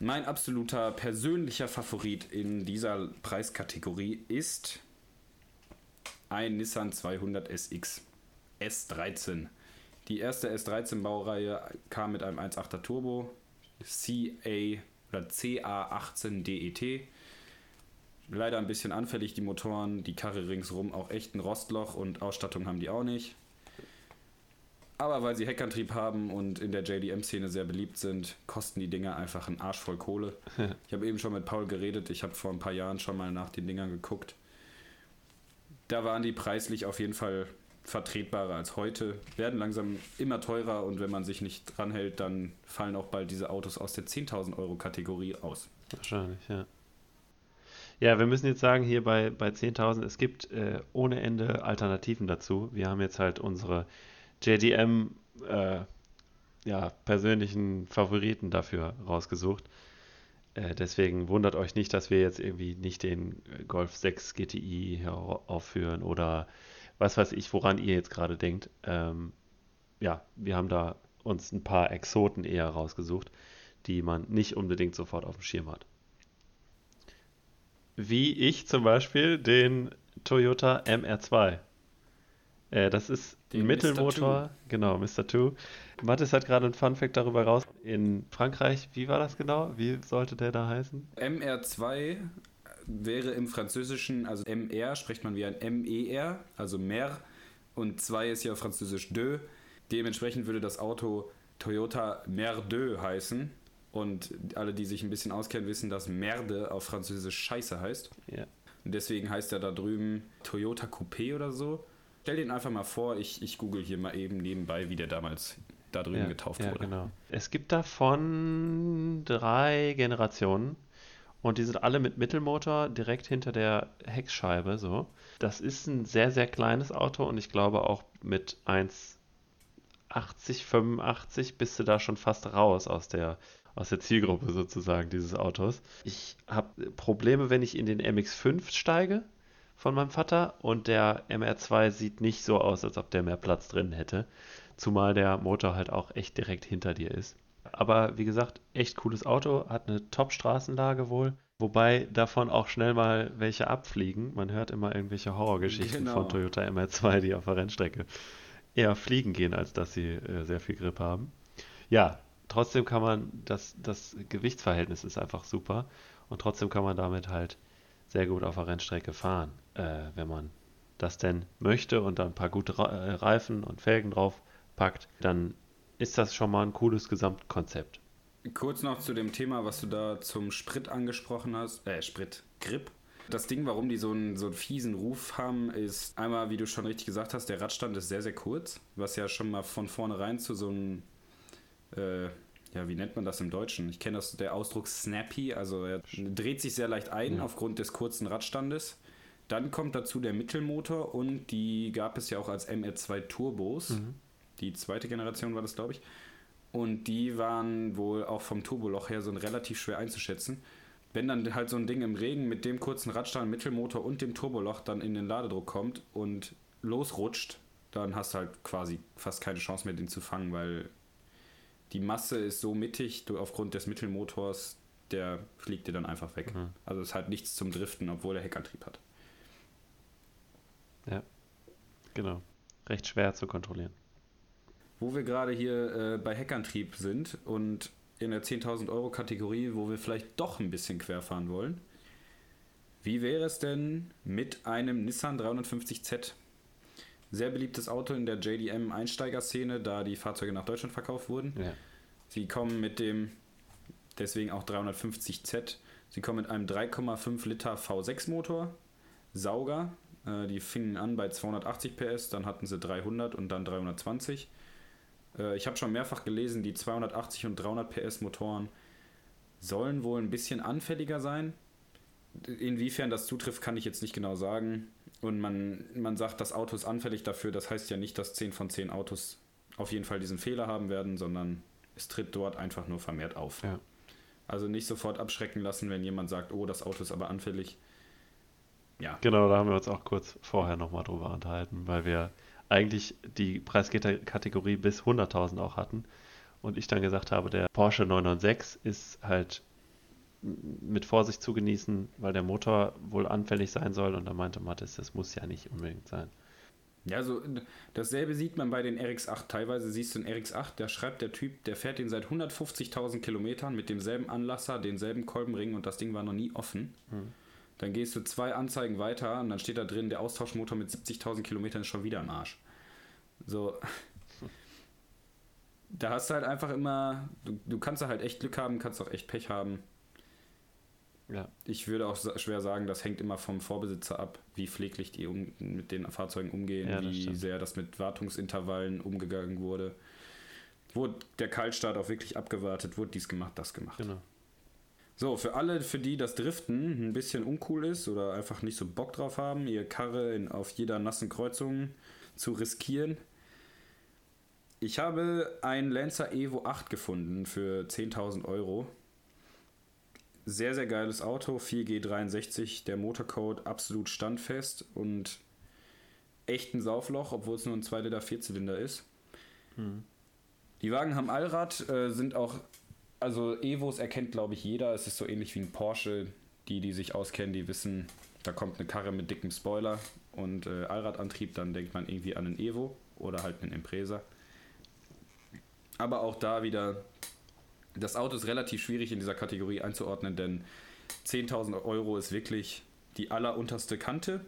Mein absoluter persönlicher Favorit in dieser Preiskategorie ist ein Nissan 200 SX S13. Die erste S13-Baureihe kam mit einem 1.8er Turbo, CA oder CA18DET. Leider ein bisschen anfällig, die Motoren, die Karre ringsrum auch echt ein Rostloch und Ausstattung haben die auch nicht. Aber weil sie Heckantrieb haben und in der JDM-Szene sehr beliebt sind, kosten die Dinger einfach einen Arsch voll Kohle. ich habe eben schon mit Paul geredet, ich habe vor ein paar Jahren schon mal nach den Dingern geguckt. Da waren die preislich auf jeden Fall vertretbarer als heute, werden langsam immer teurer und wenn man sich nicht dranhält, dann fallen auch bald diese Autos aus der 10.000 Euro Kategorie aus. Wahrscheinlich, ja. Ja, wir müssen jetzt sagen, hier bei, bei 10.000, es gibt äh, ohne Ende Alternativen dazu. Wir haben jetzt halt unsere JDM äh, ja, persönlichen Favoriten dafür rausgesucht. Äh, deswegen wundert euch nicht, dass wir jetzt irgendwie nicht den Golf 6 GTI aufführen oder was weiß ich, woran ihr jetzt gerade denkt. Ähm, ja, wir haben da uns ein paar Exoten eher rausgesucht, die man nicht unbedingt sofort auf dem Schirm hat. Wie ich zum Beispiel den Toyota MR2. Äh, das ist den ein Mittelmotor, genau, Mr. Two. Mathis hat gerade ein Fun-Fact darüber raus. In Frankreich, wie war das genau? Wie sollte der da heißen? MR2 wäre im Französischen, also MR spricht man wie ein MER, also Mer. Und 2 ist ja französisch de. Dementsprechend würde das Auto Toyota Merdeux heißen. Und alle, die sich ein bisschen auskennen, wissen, dass Merde auf Französisch Scheiße heißt. Ja. Und deswegen heißt er da drüben Toyota Coupé oder so. Stell den einfach mal vor, ich, ich google hier mal eben nebenbei, wie der damals da drüben ja, getauft ja, wurde. Genau. Es gibt davon drei Generationen und die sind alle mit Mittelmotor direkt hinter der Heckscheibe so. Das ist ein sehr, sehr kleines Auto und ich glaube auch mit 1,80, 85 bist du da schon fast raus aus der, aus der Zielgruppe sozusagen dieses Autos. Ich habe Probleme, wenn ich in den MX5 steige von meinem Vater und der MR2 sieht nicht so aus, als ob der mehr Platz drin hätte. Zumal der Motor halt auch echt direkt hinter dir ist. Aber wie gesagt, echt cooles Auto, hat eine Top-Straßenlage wohl. Wobei davon auch schnell mal welche abfliegen. Man hört immer irgendwelche Horrorgeschichten Genau. von Toyota MR2, die auf der Rennstrecke eher fliegen gehen, als dass sie äh, sehr viel Grip haben. Ja, trotzdem kann man, das, das Gewichtsverhältnis ist einfach super und trotzdem kann man damit halt sehr gut auf der Rennstrecke fahren, äh, wenn man das denn möchte und dann ein paar gute äh, Reifen und Felgen drauf packt, dann ist das schon mal ein cooles Gesamtkonzept. Kurz noch zu dem Thema, was du da zum Sprit angesprochen hast. Äh, Sprit, Grip. Das Ding, warum die so einen, so einen fiesen Ruf haben, ist einmal, wie du schon richtig gesagt hast, der Radstand ist sehr, sehr kurz, was ja schon mal von vornherein zu so einem, äh, ja, wie nennt man das im Deutschen? Ich kenne das, der Ausdruck snappy, also er dreht sich sehr leicht ein Ja. aufgrund des kurzen Radstandes. Dann kommt dazu der Mittelmotor und die gab es ja auch als MR2 Turbos. Die zweite Generation war das, glaube ich. Und die waren wohl auch vom Turboloch her so relativ schwer einzuschätzen. Wenn dann halt so ein Ding im Regen mit dem kurzen Radstand, Mittelmotor und dem Turboloch dann in den Ladedruck kommt und losrutscht, dann hast du halt quasi fast keine Chance mehr, den zu fangen, weil die Masse ist so mittig, du aufgrund des Mittelmotors, der fliegt dir dann einfach weg. Mhm. Also es ist halt nichts zum Driften, obwohl er Heckantrieb hat. Ja, genau. Recht schwer zu kontrollieren. Wo wir gerade hier äh, bei Heckantrieb sind und in der 10.000 Euro Kategorie, wo wir vielleicht doch ein bisschen querfahren wollen. Wie wäre es denn mit einem Nissan 350Z? Sehr beliebtes Auto in der JDM Einsteigerszene, da die Fahrzeuge nach Deutschland verkauft wurden. Ja. Sie kommen mit dem, deswegen auch 350Z, sie kommen mit einem 3,5 Liter V6 Motor, Sauger. Äh, die fingen an bei 280 PS, dann hatten sie 300 und dann 320. Äh, ich habe schon mehrfach gelesen, die 280 und 300 PS Motoren sollen wohl ein bisschen anfälliger sein. Inwiefern das zutrifft, kann ich jetzt nicht genau sagen. Und man, man sagt, das Auto ist anfällig dafür. Das heißt ja nicht, dass 10 von 10 Autos auf jeden Fall diesen Fehler haben werden, sondern es tritt dort einfach nur vermehrt auf. Ja. Also nicht sofort abschrecken lassen, wenn jemand sagt, oh, das Auto ist aber anfällig. Ja, Genau, da haben wir uns auch kurz vorher nochmal drüber unterhalten, weil wir eigentlich die Preiskategorie bis 100.000 auch hatten. Und ich dann gesagt habe, der Porsche 996 ist halt mit Vorsicht zu genießen, weil der Motor wohl anfällig sein soll. Und da meinte Mathis, das muss ja nicht unbedingt sein. Ja, so dasselbe sieht man bei den RX8. Teilweise siehst du einen RX8, da schreibt der Typ, der fährt den seit 150.000 Kilometern mit demselben Anlasser, denselben Kolbenring und das Ding war noch nie offen. Dann gehst du zwei Anzeigen weiter und dann steht da drin, der Austauschmotor mit 70.000 Kilometern ist schon wieder im Arsch. So. Da hast du halt einfach immer, du, du kannst da halt echt Glück haben, kannst auch echt Pech haben. Ja, Ich würde auch schwer sagen, das hängt immer vom Vorbesitzer ab, wie pfleglich die um, mit den Fahrzeugen umgehen, Ja, wie stimmt. sehr das mit Wartungsintervallen umgegangen wurde. Wurde der Kaltstart auch wirklich abgewartet, wurde dies gemacht, das gemacht. genau. So, für alle, für die das Driften ein bisschen uncool ist oder einfach nicht so Bock drauf haben, ihr Karre in, auf jeder nassen Kreuzung zu riskieren. Ich habe ein Lancer Evo 8 gefunden für 10.000 Euro. Sehr, sehr geiles Auto, 4G63, der Motorcode absolut standfest und echt ein Saufloch, obwohl es nur ein 2 Liter Vierzylinder ist. Die Wagen haben Allrad, äh, sind auch, also Evos erkennt glaube ich jeder, es ist so ähnlich wie ein Porsche. Die, die sich auskennen, die wissen, da kommt eine Karre mit dickem Spoiler und äh, Allradantrieb, dann denkt man irgendwie an einen Evo oder halt einen Impresa. Aber auch da wieder, das Auto ist relativ schwierig in dieser Kategorie einzuordnen, denn 10.000 Euro ist wirklich die allerunterste Kante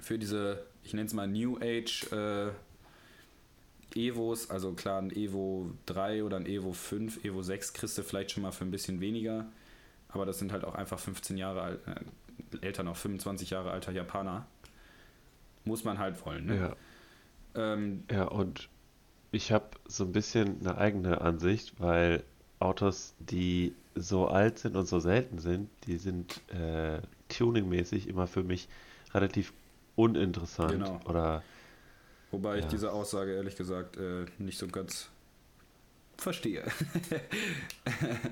für diese, ich nenne es mal New Age äh, Evos, also klar, ein Evo 3 oder ein Evo 5, Evo 6 kriegst du vielleicht schon mal für ein bisschen weniger, aber das sind halt auch einfach 15 Jahre alt, äh, älter noch, 25 Jahre alter Japaner. Muss man halt wollen. Ne? Ja. Ähm, ja, und ich habe so ein bisschen eine eigene Ansicht, weil Autos, die so alt sind und so selten sind, die sind äh, tuningmäßig immer für mich relativ uninteressant. Genau. Oder, Wobei ja. ich diese Aussage ehrlich gesagt äh, nicht so ganz verstehe.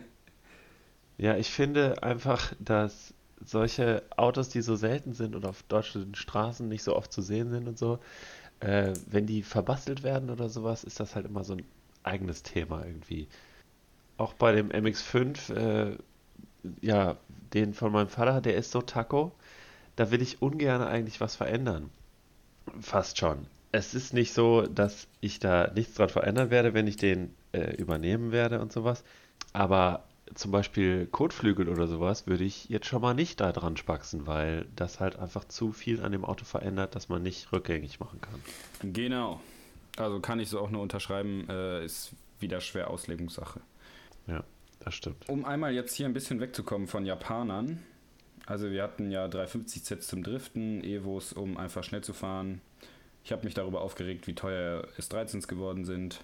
ja, ich finde einfach, dass solche Autos, die so selten sind und auf deutschen Straßen nicht so oft zu sehen sind und so, äh, wenn die verbastelt werden oder sowas, ist das halt immer so ein eigenes Thema irgendwie. Auch bei dem MX5, äh, ja, den von meinem Vater, der ist so taco, da will ich ungern eigentlich was verändern. Fast schon. Es ist nicht so, dass ich da nichts dran verändern werde, wenn ich den äh, übernehmen werde und sowas. Aber zum Beispiel Kotflügel oder sowas würde ich jetzt schon mal nicht da dran spaxen, weil das halt einfach zu viel an dem Auto verändert, dass man nicht rückgängig machen kann. Genau. Also kann ich so auch nur unterschreiben, äh, ist wieder schwer Auslegungssache. Ja, das stimmt. Um einmal jetzt hier ein bisschen wegzukommen von Japanern. Also wir hatten ja 350 Sets zum Driften, Evos, um einfach schnell zu fahren. Ich habe mich darüber aufgeregt, wie teuer S13s geworden sind.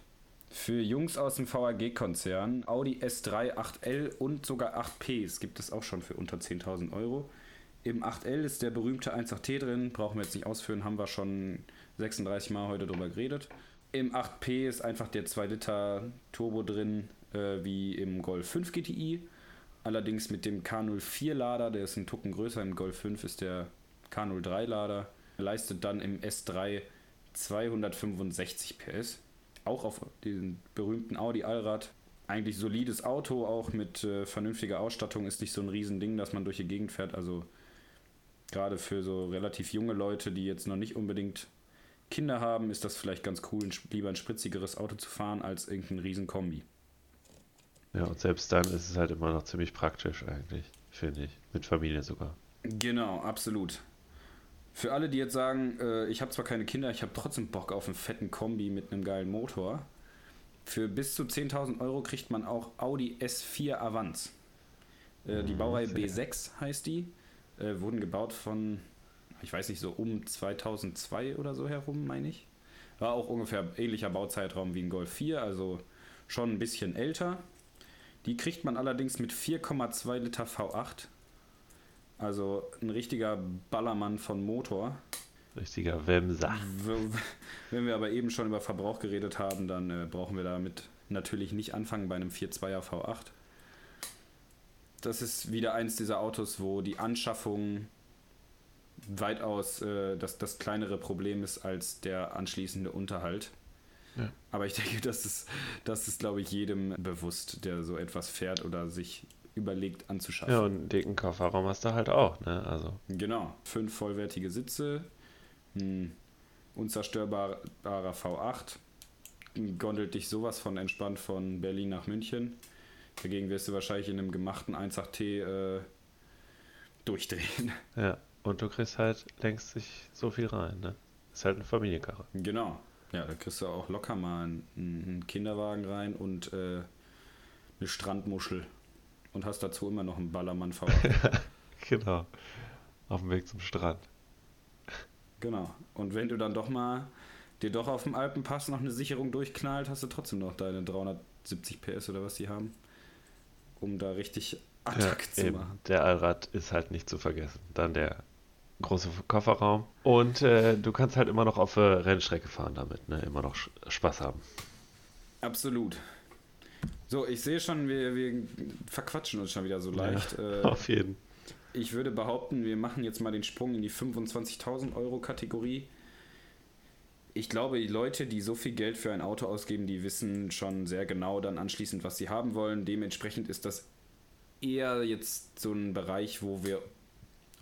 Für Jungs aus dem VAG-Konzern, Audi S3 8L und sogar 8Ps gibt es auch schon für unter 10.000 Euro. Im 8L ist der berühmte 1.8T drin, brauchen wir jetzt nicht ausführen, haben wir schon 36 Mal heute drüber geredet. Im 8P ist einfach der 2 Liter Turbo drin, äh, wie im Golf 5 GTI. Allerdings mit dem K04 Lader, der ist ein Tucken größer, im Golf 5 ist der K03 Lader. Leistet dann im S3 265 PS auch auf den berühmten Audi Allrad. Eigentlich solides Auto, auch mit äh, vernünftiger Ausstattung, ist nicht so ein Riesending, dass man durch die Gegend fährt. Also gerade für so relativ junge Leute, die jetzt noch nicht unbedingt Kinder haben, ist das vielleicht ganz cool, lieber ein spritzigeres Auto zu fahren als irgendein Riesenkombi. Ja, und selbst dann ist es halt immer noch ziemlich praktisch eigentlich, finde ich. Mit Familie sogar. Genau, absolut. Für alle, die jetzt sagen, äh, ich habe zwar keine Kinder, ich habe trotzdem Bock auf einen fetten Kombi mit einem geilen Motor. Für bis zu 10.000 Euro kriegt man auch Audi S4 Avance. Äh, die mhm, Baureihe B6 heißt die. Äh, wurden gebaut von, ich weiß nicht, so um 2002 oder so herum, meine ich. War auch ungefähr ähnlicher Bauzeitraum wie ein Golf 4, also schon ein bisschen älter. Die kriegt man allerdings mit 4,2 Liter V8 also ein richtiger Ballermann von Motor. Richtiger Wemser. Wenn wir aber eben schon über Verbrauch geredet haben, dann äh, brauchen wir damit natürlich nicht anfangen bei einem 4.2er V8. Das ist wieder eins dieser Autos, wo die Anschaffung weitaus äh, das, das kleinere Problem ist als der anschließende Unterhalt. Ja. Aber ich denke, das ist, das ist, glaube ich, jedem bewusst, der so etwas fährt oder sich überlegt anzuschaffen. Ja, und einen dicken Kofferraum hast du halt auch, ne? Also. Genau. Fünf vollwertige Sitze, ein unzerstörbarer V8, gondelt dich sowas von entspannt von Berlin nach München. Dagegen wirst du wahrscheinlich in einem gemachten 1.8T äh, durchdrehen. Ja, und du kriegst halt längst sich so viel rein, ne? Ist halt eine Familienkarre. Genau. Ja, da kriegst du auch locker mal einen, einen Kinderwagen rein und äh, eine Strandmuschel und hast dazu immer noch einen Ballermann v genau. Auf dem Weg zum Strand. Genau. Und wenn du dann doch mal dir doch auf dem Alpenpass noch eine Sicherung durchknallt, hast du trotzdem noch deine 370 PS oder was die haben, um da richtig Attack ja, zu eben. machen. Der Allrad ist halt nicht zu vergessen. Dann der große Kofferraum. Und äh, du kannst halt immer noch auf äh, Rennstrecke fahren damit, ne? Immer noch Spaß haben. Absolut. So, ich sehe schon, wir, wir verquatschen uns schon wieder so leicht. Ja, äh, auf jeden. Ich würde behaupten, wir machen jetzt mal den Sprung in die 25.000 Euro Kategorie. Ich glaube, die Leute, die so viel Geld für ein Auto ausgeben, die wissen schon sehr genau dann anschließend, was sie haben wollen. Dementsprechend ist das eher jetzt so ein Bereich, wo wir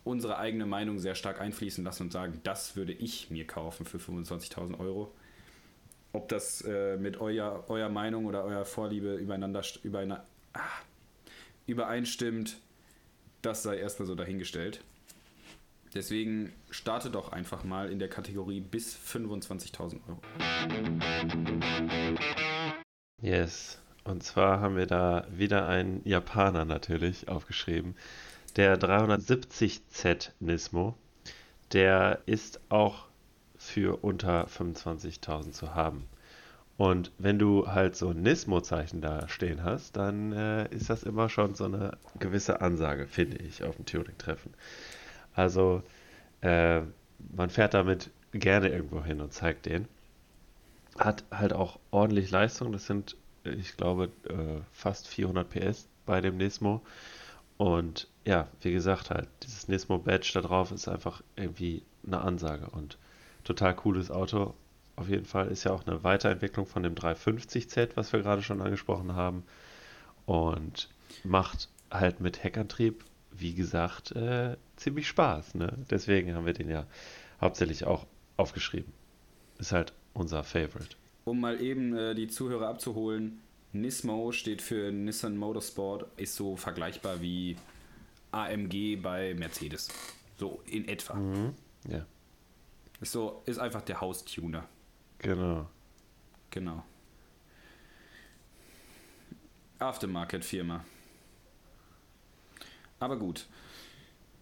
unsere eigene Meinung sehr stark einfließen lassen und sagen, das würde ich mir kaufen für 25.000 Euro ob das äh, mit euer, eurer Meinung oder eurer Vorliebe übereinander, übereinander ah, übereinstimmt, das sei erstmal so dahingestellt. Deswegen starte doch einfach mal in der Kategorie bis 25.000 Euro. Yes. Und zwar haben wir da wieder einen Japaner natürlich aufgeschrieben. Der 370Z Nismo. Der ist auch für unter 25.000 zu haben. Und wenn du halt so ein Nismo-Zeichen da stehen hast, dann äh, ist das immer schon so eine gewisse Ansage, finde ich, auf dem Tuning-Treffen. Also äh, man fährt damit gerne irgendwo hin und zeigt den. Hat halt auch ordentlich Leistung. Das sind, ich glaube, äh, fast 400 PS bei dem Nismo. Und ja, wie gesagt, halt, dieses Nismo-Badge da drauf ist einfach irgendwie eine Ansage und total cooles Auto auf jeden Fall ist ja auch eine Weiterentwicklung von dem 350Z, was wir gerade schon angesprochen haben. Und macht halt mit Heckantrieb, wie gesagt, äh, ziemlich Spaß. Ne? Deswegen haben wir den ja hauptsächlich auch aufgeschrieben. Ist halt unser Favorite. Um mal eben äh, die Zuhörer abzuholen, Nismo steht für Nissan Motorsport, ist so vergleichbar wie AMG bei Mercedes. So in etwa. Mhm. Ja. Ist so, ist einfach der Haustuner. Genau. Genau. Aftermarket-Firma. Aber gut.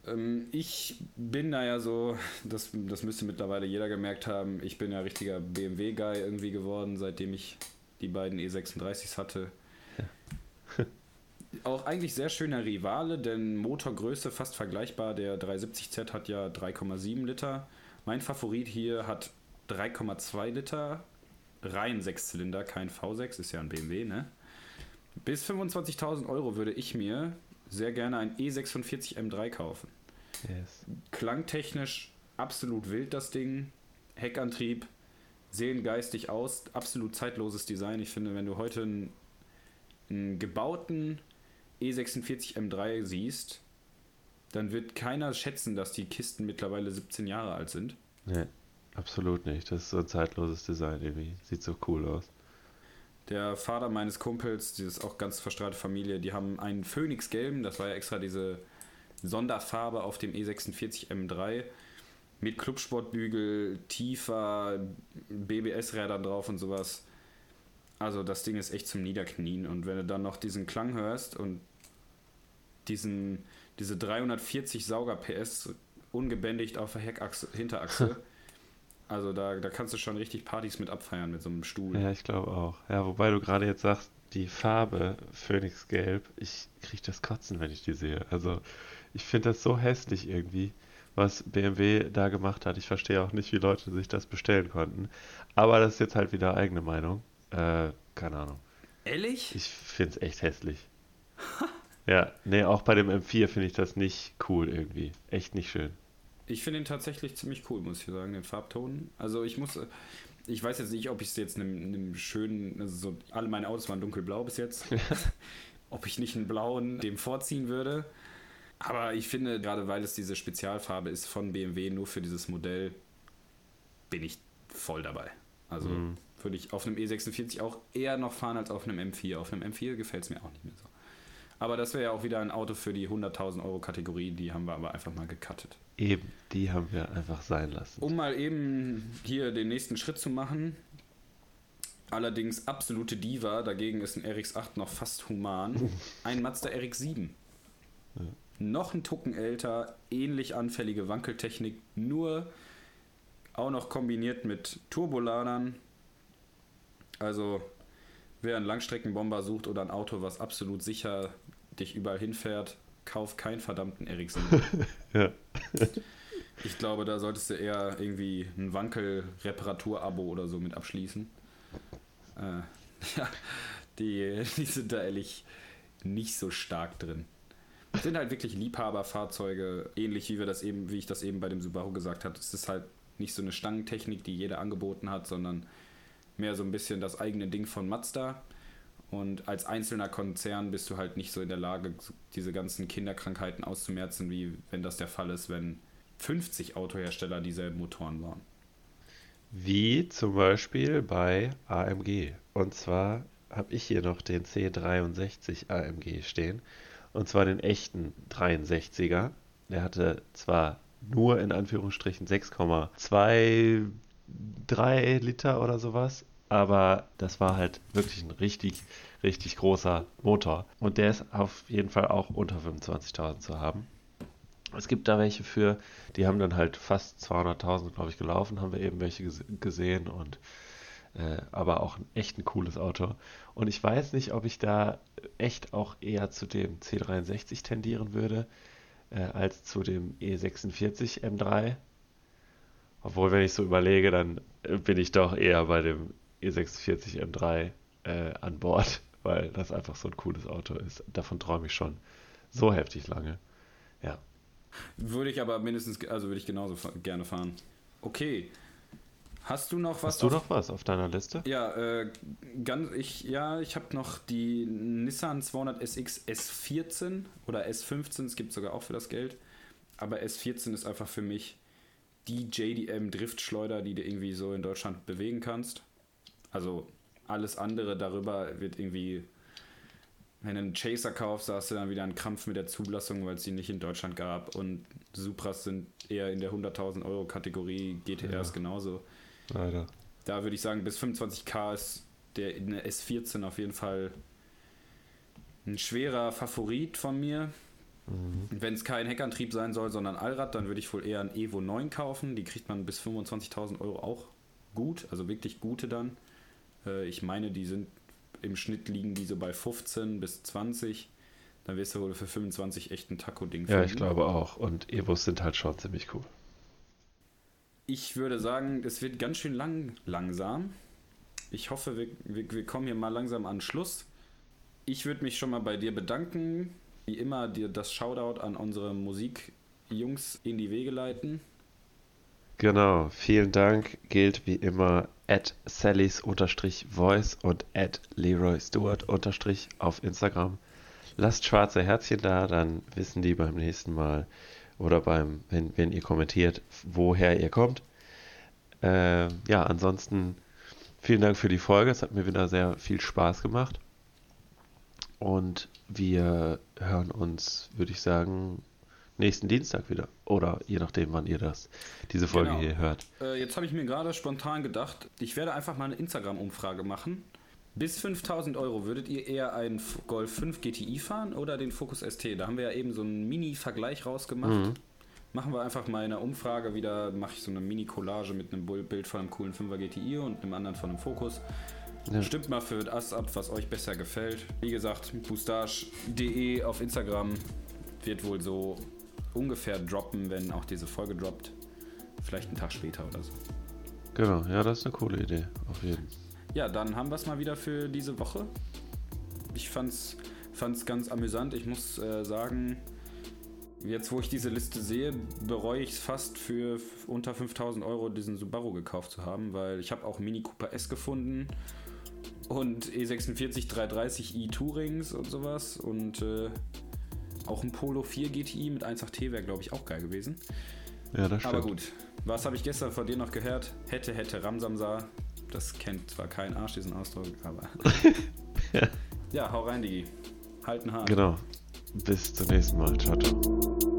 Ähm, ich bin da ja so, das, das müsste mittlerweile jeder gemerkt haben, ich bin ja richtiger BMW-Guy irgendwie geworden, seitdem ich die beiden E36s hatte. Ja. Auch eigentlich sehr schöner Rivale, denn Motorgröße fast vergleichbar. Der 370Z hat ja 3,7 Liter. Mein Favorit hier hat 3,2 Liter, rein Sechszylinder, kein V6, ist ja ein BMW, ne? Bis 25.000 Euro würde ich mir sehr gerne ein E46 M3 kaufen. Yes. Klangtechnisch absolut wild das Ding, Heckantrieb, sehen geistig aus, absolut zeitloses Design. Ich finde, wenn du heute einen, einen gebauten E46 M3 siehst, dann wird keiner schätzen, dass die Kisten mittlerweile 17 Jahre alt sind. Nee. Absolut nicht. Das ist so ein zeitloses Design irgendwie. Sieht so cool aus. Der Vater meines Kumpels, dieses auch ganz verstrahlte Familie, die haben einen Phoenix-Gelben, das war ja extra diese Sonderfarbe auf dem E46 M3 mit Clubsportbügel, tiefer BBS-Rädern drauf und sowas. Also das Ding ist echt zum Niederknien und wenn du dann noch diesen Klang hörst und diesen, diese 340 Sauger PS ungebändigt auf der Heckachse, Hinterachse, Also da, da kannst du schon richtig Partys mit abfeiern mit so einem Stuhl. Ja, ich glaube auch. Ja, wobei du gerade jetzt sagst, die Farbe Phoenixgelb, ich kriege das Kotzen, wenn ich die sehe. Also ich finde das so hässlich irgendwie, was BMW da gemacht hat. Ich verstehe auch nicht, wie Leute sich das bestellen konnten. Aber das ist jetzt halt wieder eigene Meinung. Äh, keine Ahnung. Ehrlich? Ich finde es echt hässlich. ja, nee, auch bei dem M4 finde ich das nicht cool irgendwie. Echt nicht schön. Ich finde ihn tatsächlich ziemlich cool, muss ich sagen, den Farbton. Also ich muss, ich weiß jetzt nicht, ob ich es jetzt einem, einem schönen, also so, alle meine Autos waren dunkelblau bis jetzt, ob ich nicht einen blauen dem vorziehen würde. Aber ich finde, gerade weil es diese Spezialfarbe ist von BMW nur für dieses Modell, bin ich voll dabei. Also mhm. würde ich auf einem E46 auch eher noch fahren als auf einem M4. Auf einem M4 gefällt es mir auch nicht mehr so. Aber das wäre ja auch wieder ein Auto für die 100.000 Euro Kategorie, die haben wir aber einfach mal gecuttet. Eben, die haben wir einfach sein lassen. Um mal eben hier den nächsten Schritt zu machen. Allerdings absolute Diva, dagegen ist ein RX8 noch fast human. Ein Mazda RX7. Ja. Noch ein Tucken älter, ähnlich anfällige Wankeltechnik, nur auch noch kombiniert mit Turboladern. Also, wer einen Langstreckenbomber sucht oder ein Auto, was absolut sicher dich überall hinfährt, kauf keinen verdammten Ericsson. ja. Ich glaube, da solltest du eher irgendwie ein Wankel-Reparatur-Abo oder so mit abschließen. Äh, ja, die, die sind da ehrlich nicht so stark drin. Das sind halt wirklich Liebhaberfahrzeuge, ähnlich wie wir das eben, wie ich das eben bei dem Subaru gesagt habe. Es ist halt nicht so eine Stangentechnik, die jeder angeboten hat, sondern mehr so ein bisschen das eigene Ding von Mazda. Und als einzelner Konzern bist du halt nicht so in der Lage, diese ganzen Kinderkrankheiten auszumerzen, wie wenn das der Fall ist, wenn 50 Autohersteller dieselben Motoren bauen. Wie zum Beispiel bei AMG. Und zwar habe ich hier noch den C63 AMG stehen. Und zwar den echten 63er. Der hatte zwar nur in Anführungsstrichen 6,23 Liter oder sowas, aber das war halt wirklich ein richtig, richtig großer Motor. Und der ist auf jeden Fall auch unter 25.000 zu haben. Es gibt da welche für, die haben dann halt fast 200.000, glaube ich, gelaufen, haben wir eben welche gesehen und äh, aber auch ein echt ein cooles Auto. Und ich weiß nicht, ob ich da echt auch eher zu dem C63 tendieren würde, äh, als zu dem E46 M3. Obwohl, wenn ich so überlege, dann äh, bin ich doch eher bei dem E46 M3 äh, an Bord, weil das einfach so ein cooles Auto ist. Davon träume ich schon so heftig lange. Ja. Würde ich aber mindestens, also würde ich genauso gerne fahren. Okay. Hast du noch was? Hast du noch was auf deiner Liste? Ja, äh, ganz, ich, ja, ich habe noch die Nissan 200 SX S14 oder S15, es gibt sogar auch für das Geld. Aber S14 ist einfach für mich die JDM Driftschleuder, die du irgendwie so in Deutschland bewegen kannst. Also alles andere darüber wird irgendwie wenn du einen Chaser kaufst, hast du dann wieder einen Krampf mit der Zulassung, weil es die nicht in Deutschland gab. Und Supras sind eher in der 100.000 Euro Kategorie, GTRs ja. genauso. Leider. Da würde ich sagen, bis 25k ist der in der S14 auf jeden Fall ein schwerer Favorit von mir. Mhm. Wenn es kein Heckantrieb sein soll, sondern Allrad, dann würde ich wohl eher ein Evo 9 kaufen. Die kriegt man bis 25.000 Euro auch gut, also wirklich gute dann. Äh, ich meine, die sind im Schnitt liegen die so bei 15 bis 20. Dann wirst du wohl für 25 echt ein Taco-Ding Ja, ich glaube auch. Und Evos sind halt schon ziemlich cool. Ich würde sagen, es wird ganz schön lang, langsam. Ich hoffe, wir, wir, wir kommen hier mal langsam an Schluss. Ich würde mich schon mal bei dir bedanken. Wie immer, dir das Shoutout an unsere Musikjungs in die Wege leiten. Genau, vielen Dank. Gilt wie immer at Sallys-Voice und at Leroy Stewart- auf Instagram. Lasst schwarze Herzchen da, dann wissen die beim nächsten Mal oder beim, wenn, wenn ihr kommentiert, woher ihr kommt. Äh, ja, ansonsten vielen Dank für die Folge. Es hat mir wieder sehr viel Spaß gemacht. Und wir hören uns, würde ich sagen, nächsten Dienstag wieder. Oder je nachdem, wann ihr das, diese Folge genau. hier hört. Äh, jetzt habe ich mir gerade spontan gedacht, ich werde einfach mal eine Instagram-Umfrage machen. Bis 5000 Euro würdet ihr eher einen Golf 5 GTI fahren oder den Focus ST? Da haben wir ja eben so einen Mini-Vergleich rausgemacht. Mhm. Machen wir einfach mal in der Umfrage wieder, mache ich so eine Mini-Collage mit einem Bild von einem coolen 5er GTI und einem anderen von einem Focus. Ja. Stimmt mal für das ab, was euch besser gefällt. Wie gesagt, boostage.de auf Instagram wird wohl so ungefähr droppen, wenn auch diese Folge droppt. Vielleicht einen Tag später oder so. Genau, ja, das ist eine coole Idee, auf jeden Fall. Ja, dann haben wir es mal wieder für diese Woche. Ich fand's, fand's ganz amüsant. Ich muss äh, sagen, jetzt wo ich diese Liste sehe, bereue ich es fast für unter 5000 Euro diesen Subaru gekauft zu haben, weil ich habe auch Mini Cooper S gefunden und E46 330 e Tourings und sowas und äh, auch ein Polo 4 GTI mit 1.8T wäre, glaube ich, auch geil gewesen. Ja, das stimmt. Aber gut, was habe ich gestern von dir noch gehört? Hätte, hätte, Ramsamsa. Das kennt zwar kein Arsch, diesen Ausdruck, aber. ja. ja, hau rein, Digi. Halten hart. Genau. Bis zum nächsten Mal. Ciao, ciao.